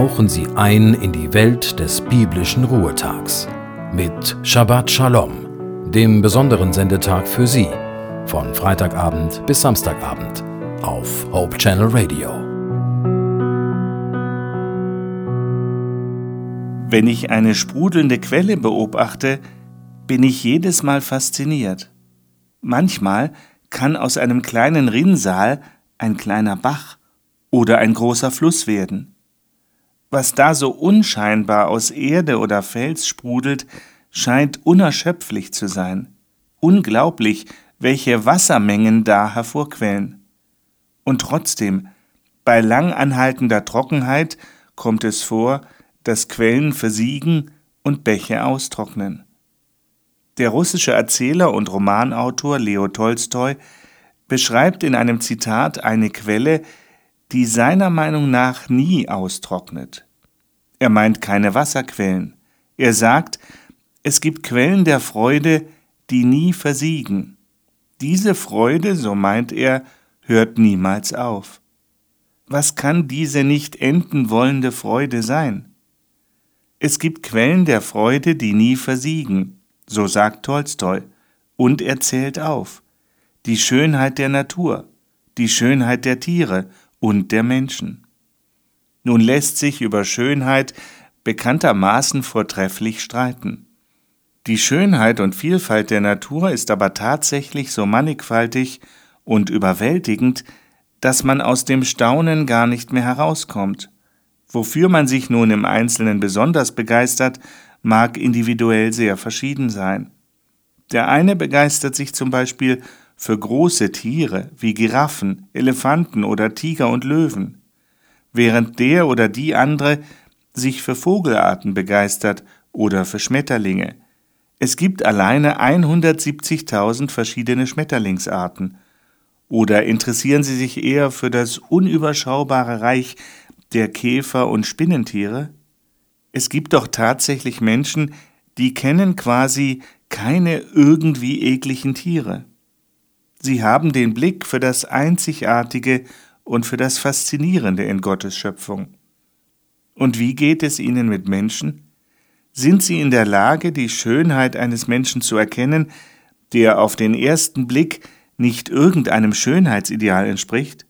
tauchen Sie ein in die Welt des biblischen Ruhetags mit Shabbat Shalom, dem besonderen Sendetag für Sie, von Freitagabend bis Samstagabend auf Hope Channel Radio. Wenn ich eine sprudelnde Quelle beobachte, bin ich jedes Mal fasziniert. Manchmal kann aus einem kleinen Rinnsal ein kleiner Bach oder ein großer Fluss werden. Was da so unscheinbar aus Erde oder Fels sprudelt, scheint unerschöpflich zu sein. Unglaublich, welche Wassermengen da hervorquellen. Und trotzdem, bei lang anhaltender Trockenheit kommt es vor, dass Quellen versiegen und Bäche austrocknen. Der russische Erzähler und Romanautor Leo Tolstoi beschreibt in einem Zitat eine Quelle, die seiner Meinung nach nie austrocknet. Er meint keine Wasserquellen. Er sagt, es gibt Quellen der Freude, die nie versiegen. Diese Freude, so meint er, hört niemals auf. Was kann diese nicht enden wollende Freude sein? Es gibt Quellen der Freude, die nie versiegen, so sagt Tolstoi, und er zählt auf die Schönheit der Natur, die Schönheit der Tiere und der Menschen. Nun lässt sich über Schönheit bekanntermaßen vortrefflich streiten. Die Schönheit und Vielfalt der Natur ist aber tatsächlich so mannigfaltig und überwältigend, dass man aus dem Staunen gar nicht mehr herauskommt. Wofür man sich nun im Einzelnen besonders begeistert, mag individuell sehr verschieden sein. Der eine begeistert sich zum Beispiel für große Tiere wie Giraffen, Elefanten oder Tiger und Löwen, während der oder die andere sich für Vogelarten begeistert oder für Schmetterlinge. Es gibt alleine 170.000 verschiedene Schmetterlingsarten. Oder interessieren Sie sich eher für das unüberschaubare Reich der Käfer und Spinnentiere? Es gibt doch tatsächlich Menschen, die kennen quasi keine irgendwie ekligen Tiere. Sie haben den Blick für das Einzigartige und für das Faszinierende in Gottes Schöpfung. Und wie geht es Ihnen mit Menschen? Sind Sie in der Lage, die Schönheit eines Menschen zu erkennen, der auf den ersten Blick nicht irgendeinem Schönheitsideal entspricht?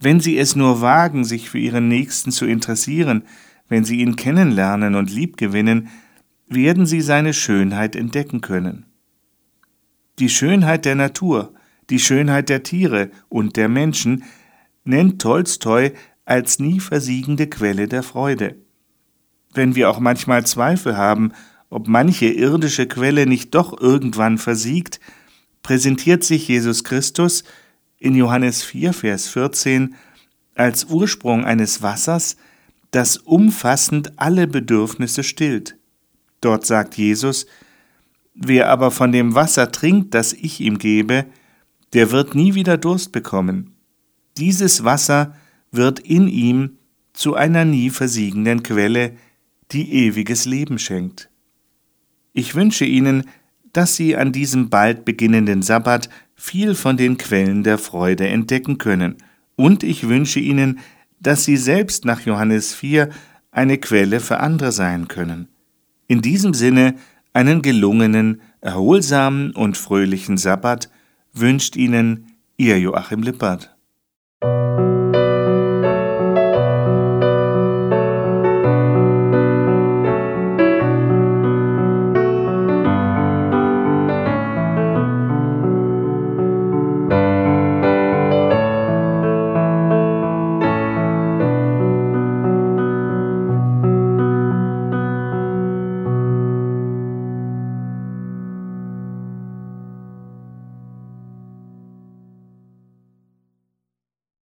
Wenn Sie es nur wagen, sich für Ihren Nächsten zu interessieren, wenn Sie ihn kennenlernen und liebgewinnen, werden Sie seine Schönheit entdecken können die Schönheit der Natur, die Schönheit der Tiere und der Menschen nennt Tolstoi als nie versiegende Quelle der Freude. Wenn wir auch manchmal Zweifel haben, ob manche irdische Quelle nicht doch irgendwann versiegt, präsentiert sich Jesus Christus in Johannes 4, Vers 14 als Ursprung eines Wassers, das umfassend alle Bedürfnisse stillt. Dort sagt Jesus, Wer aber von dem Wasser trinkt, das ich ihm gebe, der wird nie wieder Durst bekommen. Dieses Wasser wird in ihm zu einer nie versiegenden Quelle, die ewiges Leben schenkt. Ich wünsche Ihnen, dass Sie an diesem bald beginnenden Sabbat viel von den Quellen der Freude entdecken können, und ich wünsche Ihnen, dass Sie selbst nach Johannes 4 eine Quelle für andere sein können. In diesem Sinne einen gelungenen, erholsamen und fröhlichen Sabbat wünscht Ihnen Ihr Joachim Lippert.